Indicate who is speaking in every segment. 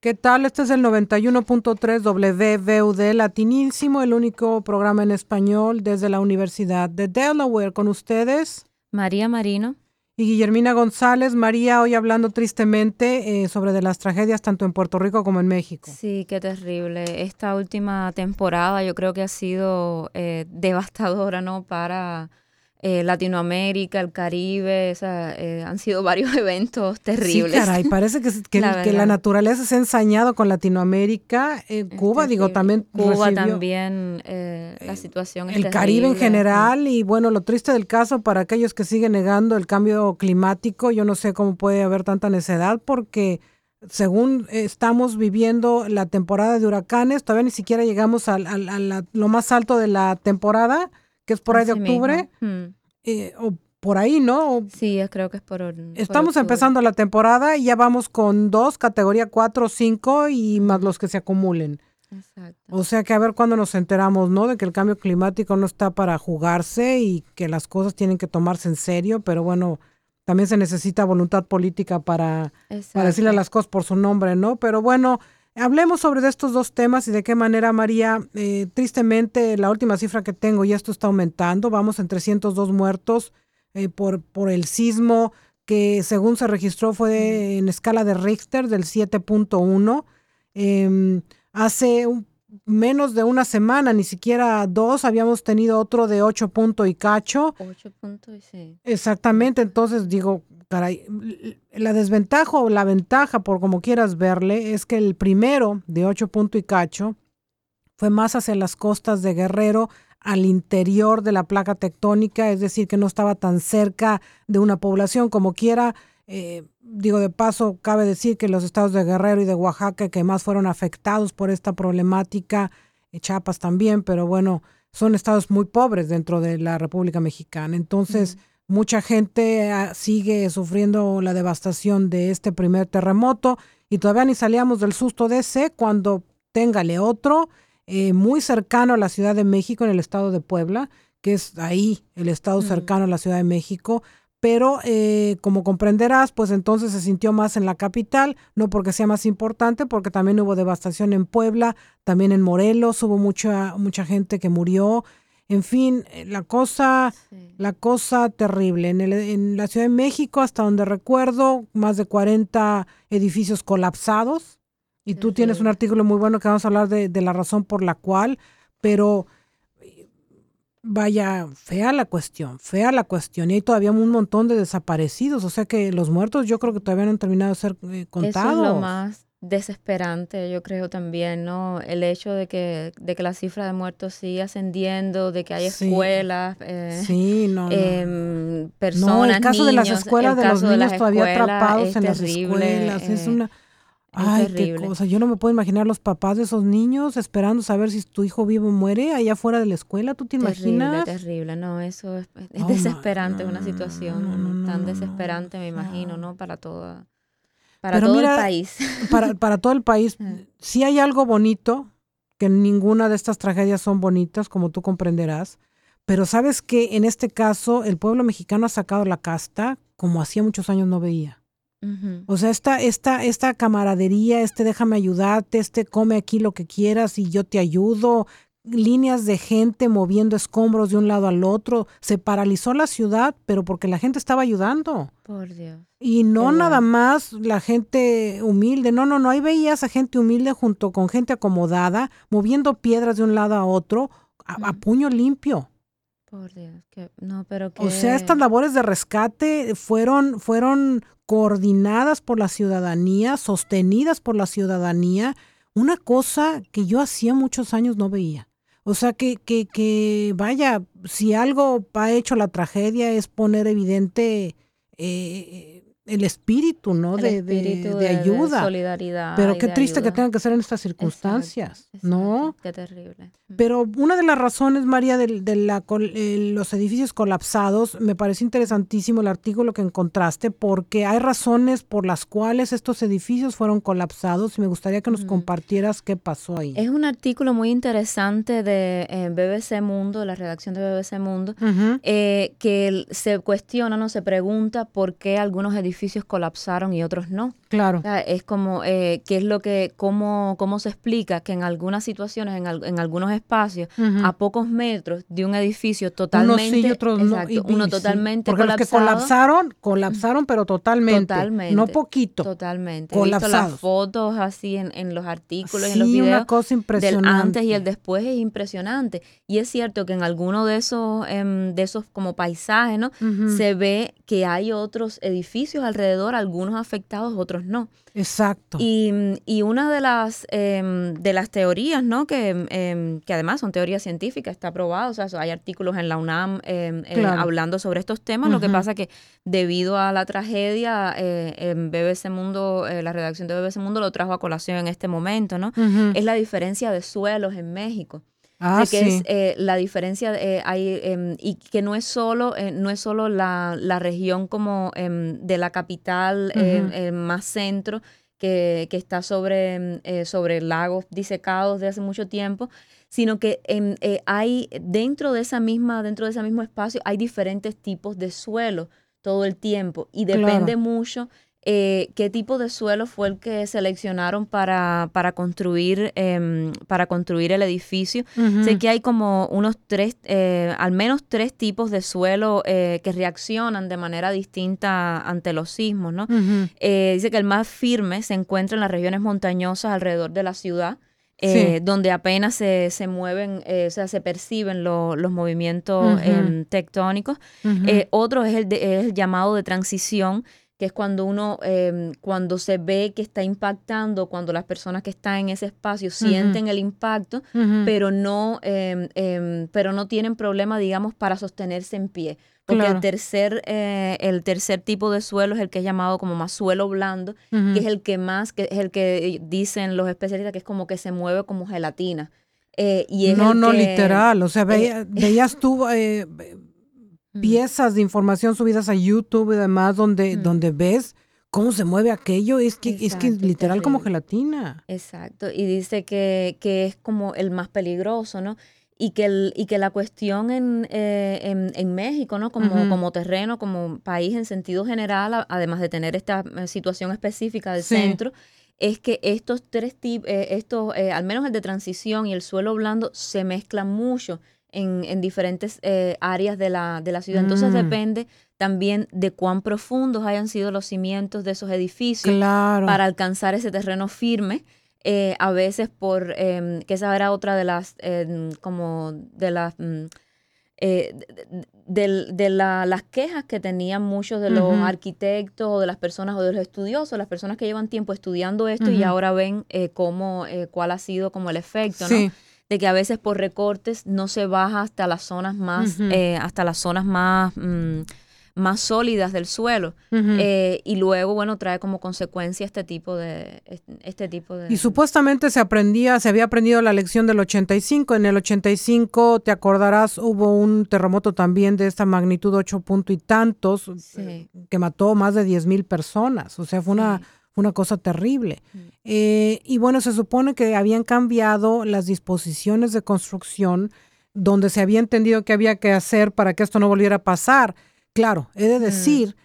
Speaker 1: ¿Qué tal? Este es el 91.3 WVUD Latinísimo, el único programa en español desde la Universidad de Delaware. Con ustedes,
Speaker 2: María Marino
Speaker 1: y Guillermina González. María, hoy hablando tristemente eh, sobre de las tragedias tanto en Puerto Rico como en México.
Speaker 2: Sí, qué terrible. Esta última temporada yo creo que ha sido eh, devastadora, ¿no? Para eh, Latinoamérica, el Caribe, eh, han sido varios eventos terribles.
Speaker 1: Sí, caray, parece que, que, la, naturaleza se ha ensañado con Latinoamérica. Eh, Cuba, digo, también.
Speaker 2: Cuba también, la situación
Speaker 1: El Caribe en general, y bueno, lo triste del caso para aquellos que siguen negando el cambio climático, yo no sé cómo puede haber tanta necedad, porque según estamos viviendo la temporada de huracanes, todavía ni siquiera llegamos a, lo más alto de la temporada que es por ahí de octubre, eh, o por ahí, ¿no?
Speaker 2: sí, creo que es por.
Speaker 1: Estamos empezando la temporada y ya vamos con dos, categoría 4 o 5 y más los que se acumulen. Exacto. O sea que a ver cuándo nos enteramos, ¿no? De que el cambio climático no está para jugarse y que las cosas tienen que tomarse en serio, pero bueno, también se necesita voluntad política para, para decirle las cosas por su nombre, ¿no? Pero bueno, Hablemos sobre estos dos temas y de qué manera, María, eh, tristemente la última cifra que tengo y esto está aumentando, vamos en 302 muertos eh, por, por el sismo que según se registró fue en escala de Richter del 7.1. Em, hace menos de una semana, ni siquiera dos, habíamos tenido otro de 8 puntos y cacho.
Speaker 2: 8 puntos, sí.
Speaker 1: Exactamente, entonces digo, caray, la desventaja o la ventaja, por como quieras verle, es que el primero de ocho punto y cacho fue más hacia las costas de Guerrero, al interior de la placa tectónica, es decir, que no estaba tan cerca de una población como quiera. Eh, digo, de paso, cabe decir que los estados de Guerrero y de Oaxaca que más fueron afectados por esta problemática, eh, Chiapas también, pero bueno, son estados muy pobres dentro de la República Mexicana. Entonces, Mucha gente ah, sigue sufriendo la devastación de este primer terremoto y todavía ni salíamos del susto de ese cuando téngale otro eh, muy cercano a la Ciudad de México en el estado de Puebla, que es ahí el estado cercano a la Ciudad de México. Pero eh, como comprenderás, pues entonces se sintió más en la capital, no porque sea más importante, porque también hubo devastación en Puebla, también en Morelos, hubo mucha, mucha gente que murió. En fin, eh, la cosa, la cosa terrible. En, el, en, la Ciudad de México, hasta donde recuerdo, más de 40 edificios colapsados. Y tú tienes un artículo muy bueno que vamos a hablar de, de la razón por la cual, pero vaya, fea la cuestión, fea la cuestión. Y hay todavía un montón de desaparecidos. O sea que los muertos yo creo que todavía no han terminado de ser contados.
Speaker 2: Eso es lo más desesperante, yo creo también, ¿no? El hecho de que, de que la cifra de muertos sigue ascendiendo, de que hay escuelas,
Speaker 1: eh, sí, no,
Speaker 2: em, personas,
Speaker 1: el caso de las escuelas de los niños todavía atrapados en las escuelas, es eh, una... Ay, qué cosa. Yo no me puedo imaginar los papás de esos niños esperando saber si tu hijo vivo o muere allá afuera de la escuela. ¿Tú te
Speaker 2: terrible,
Speaker 1: imaginas?
Speaker 2: Terrible, no, eso es, desesperante, una situación tan desesperante, me imagino, ¿no? Para toda para todo el país.
Speaker 1: Para, para todo el país. Si hay algo bonito, que ninguna de estas tragedias son bonitas, como tú comprenderás, pero sabes que en este caso el pueblo mexicano ha sacado la casta como hacía muchos años no veía. O sea, esta, esta, esta camaradería, este déjame ayudarte, este come aquí lo que quieras y yo te ayudo, líneas de gente moviendo escombros de un lado al otro. Se paralizó la ciudad, pero porque la gente estaba ayudando.
Speaker 2: Por Dios.
Speaker 1: Y no nada más la gente humilde, no, no, no, ahí veías a gente humilde junto con gente acomodada, moviendo piedras de un lado a otro, a, puño limpio.
Speaker 2: Por Dios, que, no, pero que...
Speaker 1: O sea, estas labores de rescate fueron, fueron coordinadas por la ciudadanía, sostenidas por la ciudadanía, una cosa que yo hacía muchos años no veía. O sea que, que, que, vaya, si algo ha hecho la tragedia es poner evidente eh, el espíritu, ¿no? de, de, ayuda.
Speaker 2: solidaridad.
Speaker 1: Pero qué triste que tengan que ser en estas circunstancias, ¿no?
Speaker 2: Qué terrible.
Speaker 1: Pero una de las razones, María, de, de la, eh, los edificios colapsados, me parece interesantísimo el artículo que encontraste, porque hay razones por las cuales estos edificios fueron colapsados y me gustaría que nos compartieras qué pasó ahí.
Speaker 2: Es un artículo muy interesante de eh, BBC Mundo, la redacción de BBC Mundo, eh, que se cuestiona, no se pregunta por qué algunos edificios edificios colapsaron y otros no.
Speaker 1: Claro.
Speaker 2: es como, eh, ¿qué es lo que, cómo, cómo se explica que en algunas situaciones, en, en algunos espacios, a pocos metros de un edificio totalmente,
Speaker 1: uno otros no,
Speaker 2: uno totalmente
Speaker 1: Porque
Speaker 2: colapsado,
Speaker 1: los que colapsaron, colapsaron, pero totalmente, totalmente no poquito,
Speaker 2: totalmente. Colapsados. He visto las fotos así en, en los artículos, en los videos,
Speaker 1: una cosa impresionante.
Speaker 2: del antes y el después es impresionante. Y es cierto que en alguno de esos, em, de esos como paisajes, ¿no? Se ve que hay otros edificios alrededor, algunos afectados, otros no.
Speaker 1: Exacto.
Speaker 2: Y, y una de las, em, de las teorías, ¿no? Que, em, que además son teorías científicas, está probado, o sea, hay artículos en la UNAM eh, hablando sobre estos temas, lo que pasa que debido a la tragedia, eh, en BBC Mundo, eh, la redacción de BBC Mundo lo trajo a colación en este momento, ¿no? Es la diferencia de suelos en México.
Speaker 1: Ah,
Speaker 2: que es eh, la diferencia eh, hay, em, y que no es solo eh, no es solo la, la región como em, de la capital em, más centro que, que está sobre, sobre lagos disecados de hace mucho tiempo sino que hay dentro de esa misma dentro de ese mismo espacio hay diferentes tipos de suelo todo el tiempo y depende mucho eh, qué tipo de suelo fue el que seleccionaron para, para, construir, em, para construir el edificio. Sé que hay como unos tres, eh, al menos tres tipos de suelo eh, que reaccionan de manera distinta ante los sismos, ¿no? dice que el más firme se encuentra en las regiones montañosas alrededor de la ciudad. donde apenas se, se mueven, o sea, se perciben los movimientos em, tectónicos. otro es el, es el llamado de transición, que es cuando uno, em, cuando se ve que está impactando, cuando las personas que están en ese espacio sienten el impacto, pero, no, em, em, pero no tienen problema, digamos, para sostenerse en pie. Porque el, tercer, eh, el tercer tipo de suelo es el que es llamado como más suelo blando, que es el que más, que es el que dicen los especialistas que es como que se mueve como gelatina. Eh, y
Speaker 1: no, no, literal. O sea, eh, veías tú piezas de información subidas a YouTube y demás donde, donde ves cómo se mueve aquello, es que, es que literal como gelatina.
Speaker 2: Exacto, y dice que, que, es como el más peligroso, ¿no? Y que, el, y que la cuestión en, eh, en, México, ¿no? Como, como terreno, como país en sentido general, además de tener esta eh, situación específica del centro, es que estos tres tipos, eh, estos, al menos el de transición y el suelo blando, se mezclan mucho en, en diferentes eh, áreas de la, de la ciudad. Entonces mm. depende también de cuán profundos hayan sido los cimientos de esos edificios para alcanzar ese terreno firme. Eh, a veces por, eh, que esa era otra de las, em, como de las... Mm, eh, de, de, la, las quejas que tenían muchos de los arquitectos o de las personas o de los estudiosos, las personas que llevan tiempo estudiando esto y ahora ven cómo, cuál ha sido como el efecto, ¿no? De que a veces por recortes no se baja hasta las zonas más, eh, hasta las zonas más, mm, más sólidas del suelo. Eh, y luego, bueno, trae como consecuencia este tipo de, este tipo de...
Speaker 1: Y supuestamente se aprendía, se había aprendido la lección del 85. En el 85, te acordarás, hubo un terremoto también de esta magnitud, ocho punto y tantos, que mató más de 10 mil personas. O sea, fue una una cosa terrible. Eh, y bueno, se supone que habían cambiado las disposiciones de construcción donde se había entendido que había que hacer para que esto no volviera a pasar. Claro, he de decir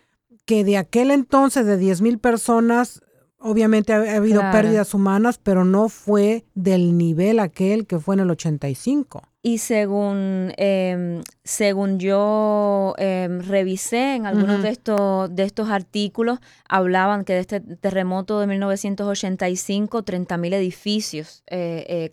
Speaker 1: que de aquel entonces de 10 mil personas, obviamente ha, habido pérdidas humanas, pero no fue del nivel aquel que fue en el 85.
Speaker 2: Y según, em, según yo em, revisé en algunos de, estos, de estos artículos, hablaban que de este terremoto de 1985, 30.000 edificios eh, eh,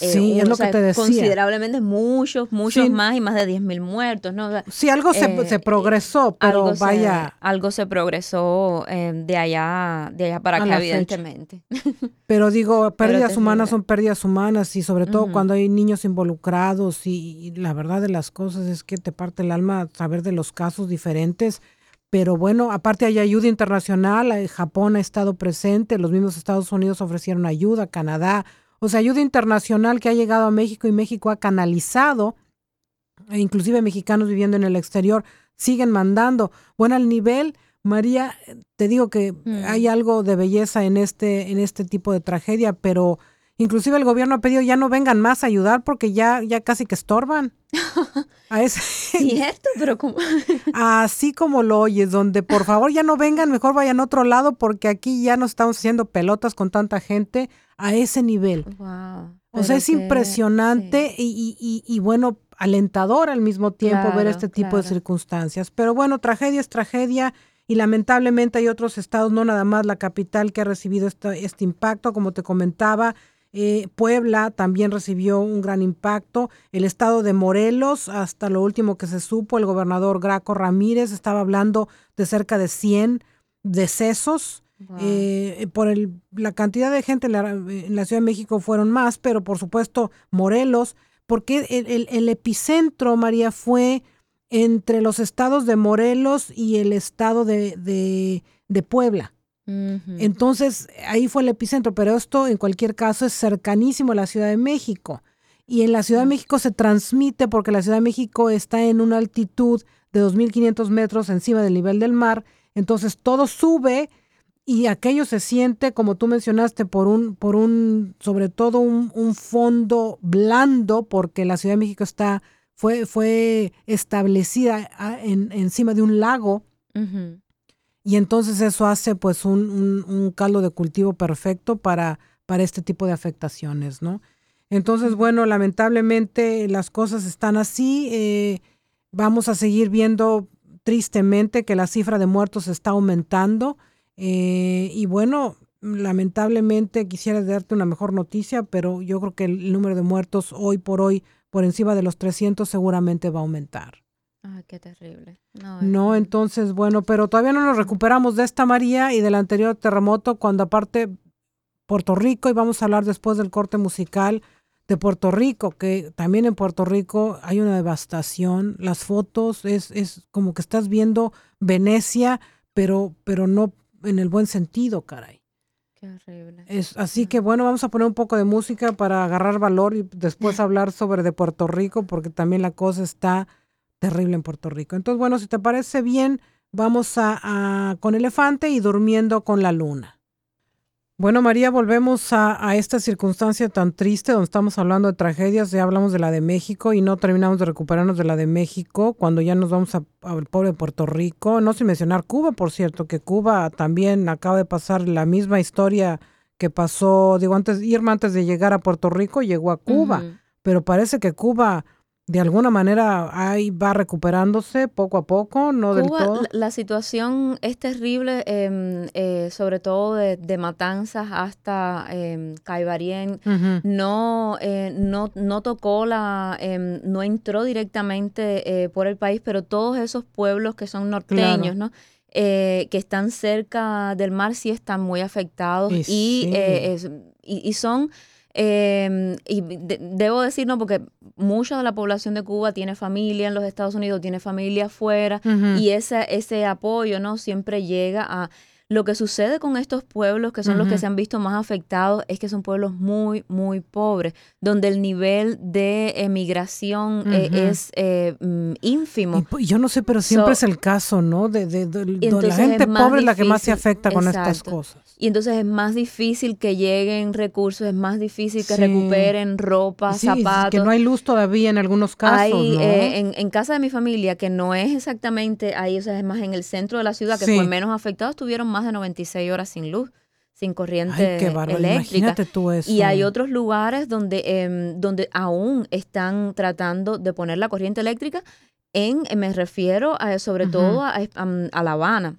Speaker 1: Eh, sí, es lo que te decía.
Speaker 2: Considerablemente muchos, muchos más y más de 10.000 muertos, ¿no?
Speaker 1: sí, algo se, eh, progresó, pero
Speaker 2: algo
Speaker 1: vaya.
Speaker 2: Se, algo se progresó eh, de allá de allá para acá, evidentemente.
Speaker 1: Pero digo, pérdidas humanas son pérdidas humanas y sobre todo cuando hay niños involucrados y, la verdad de las cosas es que te parte el alma saber de los casos diferentes. Pero bueno, aparte hay ayuda internacional, Japón ha estado presente, los mismos Estados Unidos ofrecieron ayuda, Canadá, o sea, ayuda internacional que ha llegado a México y México ha canalizado, e inclusive mexicanos viviendo en el exterior siguen mandando. Bueno, al nivel, María, te digo que mm. hay algo de belleza en este, en este tipo de tragedia, pero Inclusive el gobierno ha pedido ya no vengan más a ayudar porque ya, ya casi que estorban.
Speaker 2: A ese, Cierto, pero como...
Speaker 1: así como lo oyes, donde por favor ya no vengan, mejor vayan a otro lado porque aquí ya no estamos haciendo pelotas con tanta gente a ese nivel. o sea, es impresionante y, y, y, bueno, alentador al mismo tiempo ver este tipo de circunstancias. Pero bueno, tragedia es tragedia y lamentablemente hay otros estados, no nada más la capital, que ha recibido este, este impacto, como te comentaba. Eh, Puebla también recibió un gran impacto. El estado de Morelos, hasta lo último que se supo, el gobernador Graco Ramírez estaba hablando de cerca de 100 decesos. Eh, por el, la cantidad de gente en la, Ciudad de México fueron más, pero por supuesto Morelos, porque el epicentro, María, fue entre los estados de Morelos y el estado de, de, Puebla. Entonces, ahí fue el epicentro, pero esto en cualquier caso es cercanísimo a la Ciudad de México. Y en la Ciudad de México se transmite porque la Ciudad de México está en una altitud de 2.500 metros encima del nivel del mar. Entonces todo sube y aquello se siente, como tú mencionaste, por un, por un, sobre todo un, un fondo blando, porque la Ciudad de México está fue, fue establecida ah, en, encima de un lago. Y entonces eso hace pues un, un, caldo de cultivo perfecto para, para este tipo de afectaciones, ¿no? Entonces, bueno, lamentablemente las cosas están así. Eh, vamos a seguir viendo tristemente que la cifra de muertos está aumentando. Eh, y bueno, lamentablemente quisiera darte una mejor noticia, pero yo creo que el número de muertos hoy por hoy por encima de los 300 seguramente va a aumentar.
Speaker 2: Ay, qué terrible.
Speaker 1: No, entonces, bueno, pero todavía no nos recuperamos de esta María y del anterior terremoto, cuando aparte Puerto Rico, y vamos a hablar después del corte musical de Puerto Rico, que también en Puerto Rico hay una devastación. Las fotos es, es como que estás viendo Venecia, pero, pero no en el buen sentido, caray. Es, así que bueno, vamos a poner un poco de música para agarrar valor y después hablar sobre de Puerto Rico, porque también la cosa está terrible en Puerto Rico. Entonces, bueno, si te parece bien, vamos a con Elefante y Durmiendo con la Luna. Bueno, María, volvemos a, esta circunstancia tan triste donde estamos hablando de tragedias, ya hablamos de la de México y no terminamos de recuperarnos de la de México cuando ya nos vamos al pobre Puerto Rico, no sin mencionar Cuba, por cierto, que Cuba también acaba de pasar la misma historia que pasó, digo, antes, Irma antes de llegar a Puerto Rico llegó a Cuba, pero parece que Cuba de alguna manera ahí va recuperándose poco a poco, no del todo.
Speaker 2: La, situación es terrible, em, eh, sobre todo de, Matanzas hasta eh, Caibarien. no, eh, no, no tocó la, em, no entró directamente eh, por el país, pero todos esos pueblos que son norteños, ¿no? que están cerca del mar sí están muy afectados y, y son eh, y debo decir, no, porque mucha de la población de Cuba tiene familia en los Estados Unidos, tiene familia afuera, y ese, ese apoyo, ¿no? Siempre llega a lo que sucede con estos pueblos, que son los que se han visto más afectados, es que son pueblos muy, muy pobres, donde el nivel de emigración eh, es eh, mm, ínfimo.
Speaker 1: Y, yo no sé, pero siempre es el caso, ¿no? De, de, la gente pobre es la que más se afecta con estas cosas.
Speaker 2: Y entonces es más difícil que lleguen recursos, es más difícil que recuperen ropa, sí, zapatos.
Speaker 1: que no hay luz todavía en algunos casos. Hay,
Speaker 2: eh, en, en, casa de mi familia, que no es exactamente ahí, o sea, es más en el centro de la ciudad, que fue menos afectado, estuvieron más de 96 horas sin luz sin corriente qué eléctrica.
Speaker 1: Tú eso.
Speaker 2: Y hay otros lugares donde, em, donde aún están tratando de poner la corriente eléctrica en, me refiero a, sobre todo a, a, La Habana,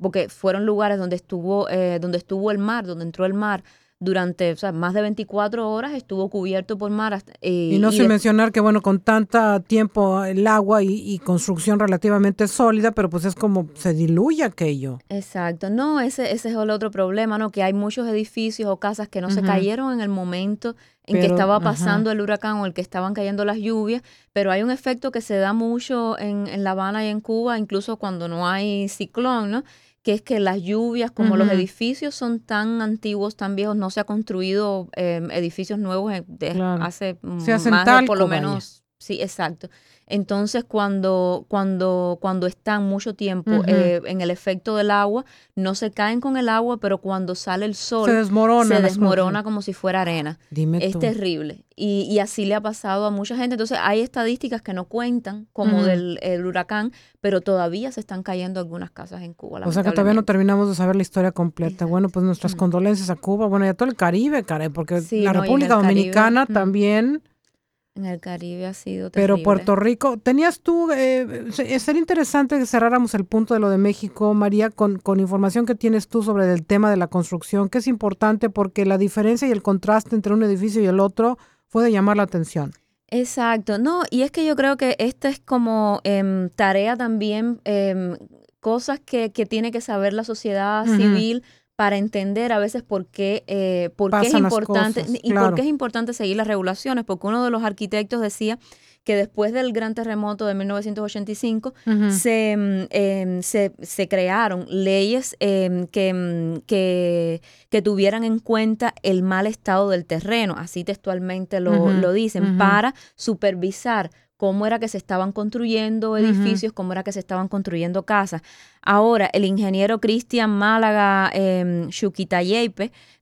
Speaker 2: porque fueron lugares donde estuvo, eh, donde estuvo el mar, donde entró el mar durante más de 24 horas estuvo cubierto por mar.
Speaker 1: Eh, y no sin mencionar que, bueno, con tanta tiempo el agua y, construcción relativamente sólida, pero pues es como se diluye aquello.
Speaker 2: Exacto. No, ese, ese es el otro problema, ¿no? Que hay muchos edificios o casas que no se cayeron en el momento en que estaba pasando el huracán o el que estaban cayendo las lluvias, pero hay un efecto que se da mucho en, en La Habana y en Cuba, incluso cuando no hay ciclón, ¿no? Que es que las lluvias, como los edificios son tan antiguos, tan viejos, no se ha construido em, edificios nuevos de, hace más de por lo menos Sí, exacto. Entonces, cuando, cuando, cuando están mucho tiempo eh, en el efecto del agua, no se caen con el agua, pero cuando sale el sol,
Speaker 1: se desmorona,
Speaker 2: se desmorona como si fuera arena.
Speaker 1: Dime
Speaker 2: es terrible. Y, y, así le ha pasado a mucha gente. Entonces, hay estadísticas que no cuentan, como del huracán, pero todavía se están cayendo algunas casas en Cuba.
Speaker 1: O sea que todavía no terminamos de saber la historia completa. Bueno, pues nuestras condolencias a Cuba, bueno, y a todo el Caribe, caray, porque la República Dominicana también
Speaker 2: en el Caribe ha sido
Speaker 1: terrible. Pero Puerto Rico, tenías tú, eh, sería interesante que cerráramos el punto de lo de México, María, con, con información que tienes tú sobre el tema de la construcción, que es importante porque la diferencia y el contraste entre un edificio y el otro puede llamar la atención.
Speaker 2: Exacto, no, y es que yo creo que esta es como em, tarea también, em, cosas que, que, tiene que saber la sociedad civil para entender a veces por qué, eh, por qué es importante y por qué es importante seguir las regulaciones, porque uno de los arquitectos decía que después del gran terremoto de 1985 se, mm, em, se, se, crearon leyes em, que, mm, que, que, tuvieran en cuenta el mal estado del terreno, así textualmente lo, lo dicen, para supervisar cómo era que se estaban construyendo edificios, cómo era que se estaban construyendo casas. Ahora, el ingeniero Cristian Málaga eh,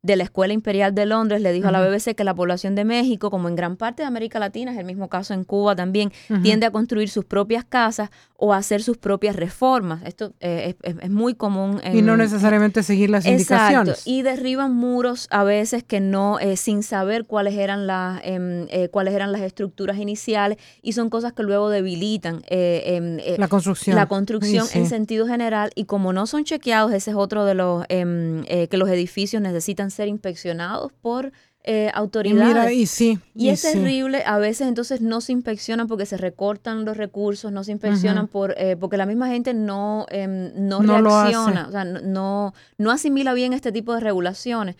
Speaker 2: de la Escuela Imperial de Londres le dijo a la BBC que la población de México, como en gran parte de América Latina, es el mismo caso en Cuba también, tiende a construir sus propias casas o a hacer sus propias reformas. Esto eh, es, muy común.
Speaker 1: y no necesariamente seguir las indicaciones.
Speaker 2: Exacto. Y derriban muros a veces que no, eh, sin saber cuáles eran, las, em, eh, cuáles eran las estructuras iniciales y son cosas que luego debilitan em,
Speaker 1: la construcción,
Speaker 2: la construcción en sentido general y como no son chequeados, ese es otro de los em, que los edificios necesitan ser inspeccionados por eh, autoridades.
Speaker 1: Y, sí,
Speaker 2: y, es terrible, a veces entonces no se inspeccionan porque se recortan los recursos, no se inspeccionan por eh, porque la misma gente no, em, no, reacciona, o sea, no, no asimila bien este tipo de regulaciones.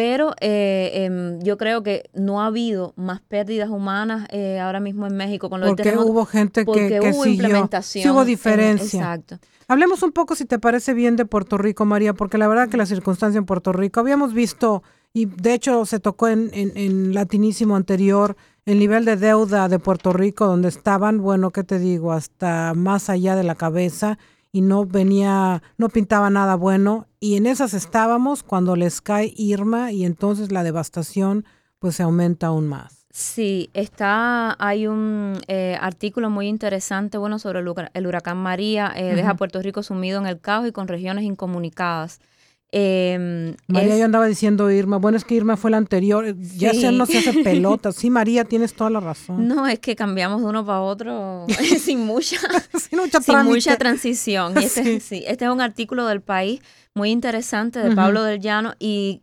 Speaker 2: Pero eh, em, yo creo que no ha habido más pérdidas humanas ahora mismo en México con lo
Speaker 1: porque hubo gente que, hubo implementación. Sí hubo diferencia.
Speaker 2: exacto.
Speaker 1: Hablemos un poco, si te parece bien, de Puerto Rico, María, porque la verdad que la circunstancia en Puerto Rico, habíamos visto, y de hecho se tocó en, en, latinísimo anterior, el nivel de deuda de Puerto Rico, donde estaban, bueno, ¿qué te digo? Hasta más allá de la cabeza y no venía, no pintaba nada bueno. Y en esas estábamos cuando les cae Irma y entonces la devastación pues se aumenta aún más.
Speaker 2: Sí, está, hay un eh, artículo muy interesante, bueno, sobre el, huracán María, eh, deja Puerto Rico sumido en el caos y con regiones incomunicadas.
Speaker 1: Em, María yo andaba diciendo Irma, bueno, es que Irma fue la anterior, ya se no se hace pelota. Sí, María, tienes toda la razón.
Speaker 2: No, es que cambiamos de uno para otro sin mucha, sin mucha, transición. este, sí. este es un artículo del país muy interesante de Pablo del Llano y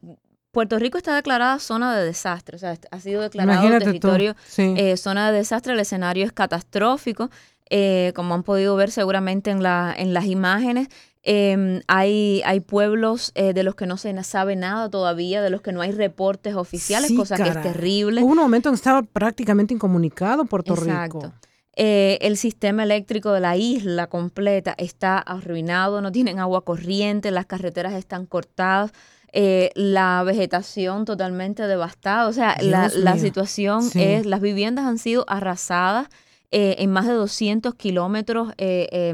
Speaker 2: Puerto Rico está declarada zona de desastre, o sea, ha sido declarado territorio, eh, zona de desastre, el escenario es catastrófico, eh, como han podido ver seguramente en, la, en las imágenes. Em, hay, hay pueblos eh, de los que no se sabe nada todavía, de los que no hay reportes oficiales, cosa que es terrible.
Speaker 1: Hubo un momento en que estaba prácticamente incomunicado Puerto Rico.
Speaker 2: el sistema eléctrico de la isla completa está arruinado, no tienen agua corriente, las carreteras están cortadas. Eh, la vegetación totalmente devastada. O sea, la, situación es, las viviendas han sido arrasadas. Eh, en más de 200 kilómetros eh,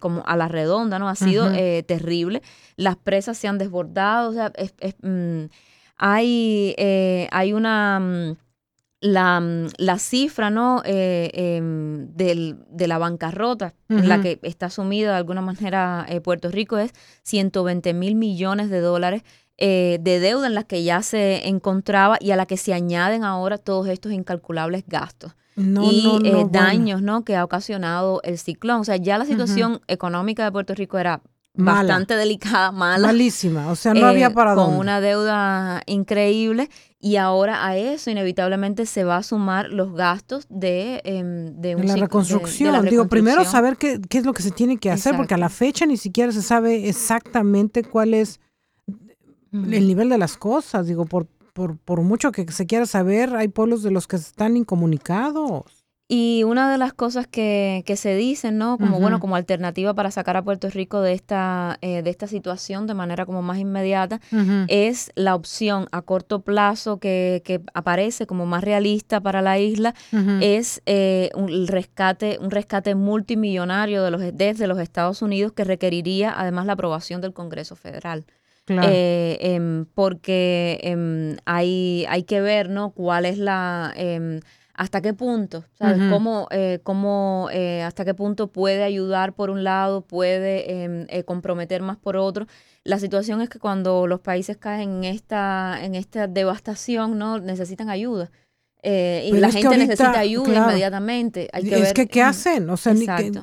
Speaker 2: como a la redonda, ¿no? Ha sido terrible. Las presas se han desbordado, o sea, mm, hay, hay una... Mm, la, mm, la, cifra ¿no? Em, del, de la bancarrota en la que está sumida de alguna manera Puerto Rico es 120 mil millones de dólares eh, de deuda en la que ya se encontraba y a la que se añaden ahora todos estos incalculables gastos. y eh, daños ¿no? que ha ocasionado el ciclón. O sea, ya la situación económica de Puerto Rico era bastante delicada, mala.
Speaker 1: Malísima, o sea, no había eh, para
Speaker 2: Con una deuda increíble y ahora a eso inevitablemente se va a sumar los gastos de, em, de,
Speaker 1: la reconstrucción. Digo, primero saber qué, qué, es lo que se tiene que hacer, porque a la fecha ni siquiera se sabe exactamente cuál es el nivel de las cosas. Digo, por, por, por mucho que se quiera saber, hay pueblos de los que están incomunicados.
Speaker 2: Y una de las cosas que, que se dicen, ¿no? Como bueno, como alternativa para sacar a Puerto Rico de esta, eh, de esta situación de manera como más inmediata, es la opción a corto plazo que, que, aparece como más realista para la isla, es eh, un rescate, un rescate multimillonario de los, desde los Estados Unidos que requeriría además la aprobación del Congreso Federal. Eh, em, porque em, hay, hay que ver, ¿no? Cuál es la em, hasta qué punto, ¿sabes? Cómo, eh, cómo eh, hasta qué punto puede ayudar por un lado, puede eh, comprometer más por otro. La situación es que cuando los países caen en esta, en esta devastación, ¿no? Necesitan ayuda. Y la gente necesita ayuda inmediatamente.
Speaker 1: es que, ¿qué hacen? O sea,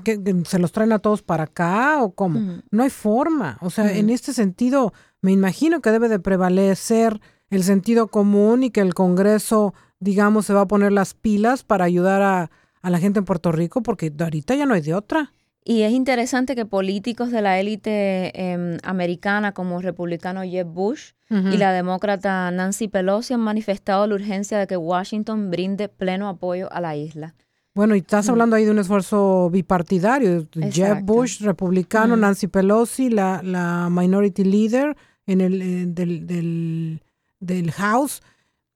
Speaker 1: que, ¿se los traen a todos para acá o cómo? No hay forma. O sea, en este sentido, me imagino que debe de prevalecer el sentido común y que el Congreso digamos, se va a poner las pilas para ayudar a, la gente en Puerto Rico, porque ahorita ya no hay de otra.
Speaker 2: Y es interesante que políticos de la élite em, americana como el republicano Jeb Bush y la demócrata Nancy Pelosi han manifestado la urgencia de que Washington brinde pleno apoyo a la isla.
Speaker 1: Bueno, y estás hablando ahí de un esfuerzo bipartidario. Jeb Bush, republicano, Nancy Pelosi, la, la minority leader en el, eh, del, del, del House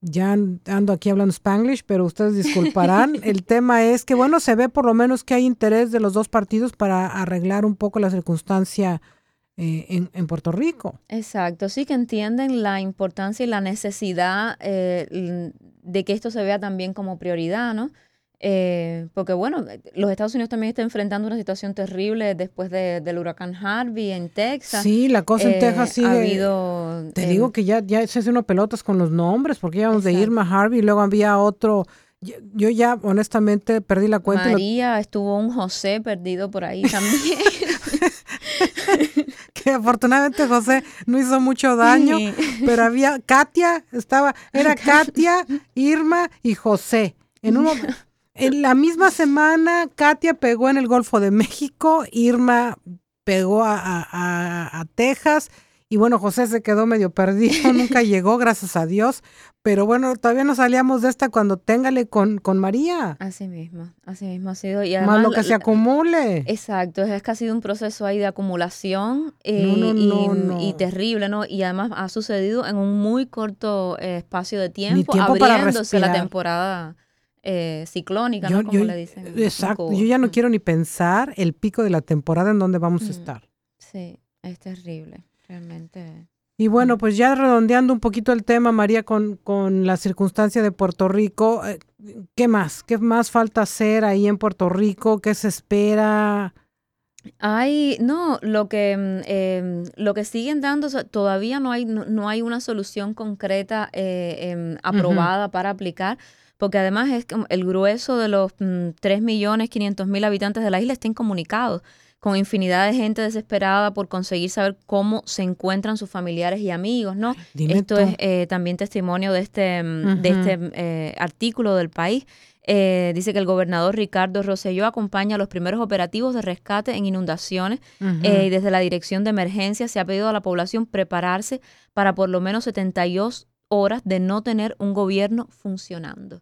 Speaker 1: ya ando aquí hablando spanglish, pero ustedes disculparán. El tema es que, bueno, se ve por lo menos que hay interés de los dos partidos para arreglar un poco la circunstancia eh, en, Puerto Rico.
Speaker 2: Exacto, sí que entienden la importancia y la necesidad eh, de que esto se vea también como prioridad, ¿no? Eh, porque bueno, los Estados Unidos también están enfrentando una situación terrible después del huracán Harvey en Texas.
Speaker 1: Sí, la cosa en Texas sigue. habido, te digo eh, que ya, ya se hace unos pelotas con los nombres, porque íbamos de Irma Harvey, y luego había otro. Yo, ya honestamente perdí la cuenta.
Speaker 2: María, estuvo un José perdido por ahí también.
Speaker 1: que afortunadamente José no hizo mucho daño, pero había Katia, estaba, era Katia, Irma y José. En un en la misma semana, Katia pegó en el Golfo de México, Irma pegó a, Texas y bueno, José se quedó medio perdido, nunca llegó, gracias a Dios. Pero bueno, todavía no salíamos de esta cuando téngale con, con María.
Speaker 2: Así mismo, así mismo ha sido.
Speaker 1: Y además, Más lo que se acumule.
Speaker 2: Exacto, es que ha sido un proceso ahí de acumulación eh, y, terrible, ¿no? Y además ha sucedido en un muy corto eh, espacio de tiempo, tiempo abriéndose la temporada eh, ciclónica, ¿no? Como le dicen.
Speaker 1: Exacto. Yo ya no quiero ni pensar el pico de la temporada en donde vamos a estar.
Speaker 2: Sí, es terrible, realmente.
Speaker 1: Y bueno, pues ya redondeando un poquito el tema, María, con, con la circunstancia de Puerto Rico, eh, ¿qué más? ¿Qué más falta hacer ahí en Puerto Rico? ¿Qué se espera?
Speaker 2: Hay, no, lo que, mm, em, lo que siguen dando, todavía no hay, no, hay una solución concreta eh, em, aprobada para aplicar porque además es el grueso de los 3.500.000 mm, habitantes de la isla está incomunicado con infinidad de gente desesperada por conseguir saber cómo se encuentran sus familiares y amigos, ¿no? Esto es eh, también testimonio de este, mm, de este eh, artículo del país. Eh, dice que el gobernador Ricardo Rosselló acompaña los primeros operativos de rescate en inundaciones y desde la dirección de emergencia se ha pedido a la población prepararse para por lo menos 72 horas de no tener un gobierno funcionando.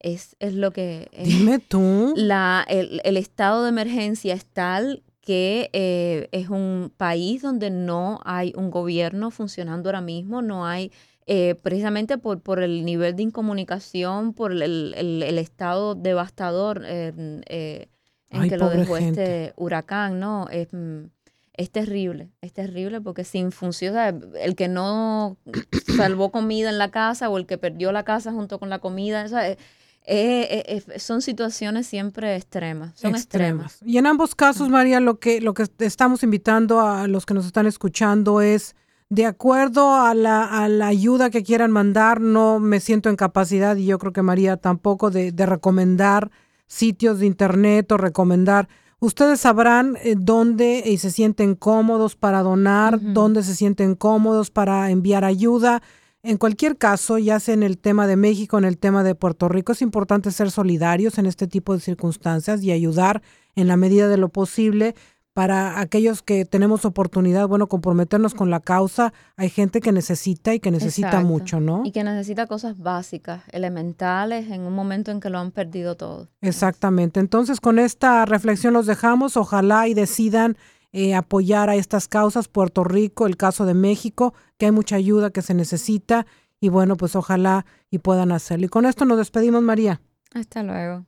Speaker 2: Es, es lo que...
Speaker 1: Dime tú.
Speaker 2: La, el, el, estado de emergencia es tal que eh, es un país donde no hay un gobierno funcionando ahora mismo, no hay, eh, precisamente por, por el nivel de incomunicación, por el, el, estado devastador eh, en que lo dejó este huracán, ¿no? Es, es terrible, es terrible porque sin función, el que no salvó comida en la casa o el que perdió la casa junto con la comida. Eh, eh, eh, son situaciones siempre extremas, son extremas.
Speaker 1: Y en ambos casos, María, lo que, lo que estamos invitando a los que nos están escuchando es, de acuerdo a la, a la ayuda que quieran mandar, no me siento en capacidad, y yo creo que María tampoco, de, de recomendar sitios de internet o recomendar. Ustedes sabrán dónde y se sienten cómodos para donar, dónde se sienten cómodos para enviar ayuda. En cualquier caso, ya sea en el tema de México, en el tema de Puerto Rico, es importante ser solidarios en este tipo de circunstancias y ayudar en la medida de lo posible, para aquellos que tenemos oportunidad, bueno, comprometernos con la causa, hay gente que necesita y que necesita mucho, ¿no?
Speaker 2: Y que necesita cosas básicas, elementales, en un momento en que lo han perdido todo.
Speaker 1: Exactamente. Entonces, con esta reflexión los dejamos. Ojalá y decidan eh, apoyar a estas causas, Puerto Rico, el caso de México, que hay mucha ayuda que se necesita y bueno, pues ojalá y puedan hacerlo. Y con esto nos despedimos, María.
Speaker 2: Hasta luego.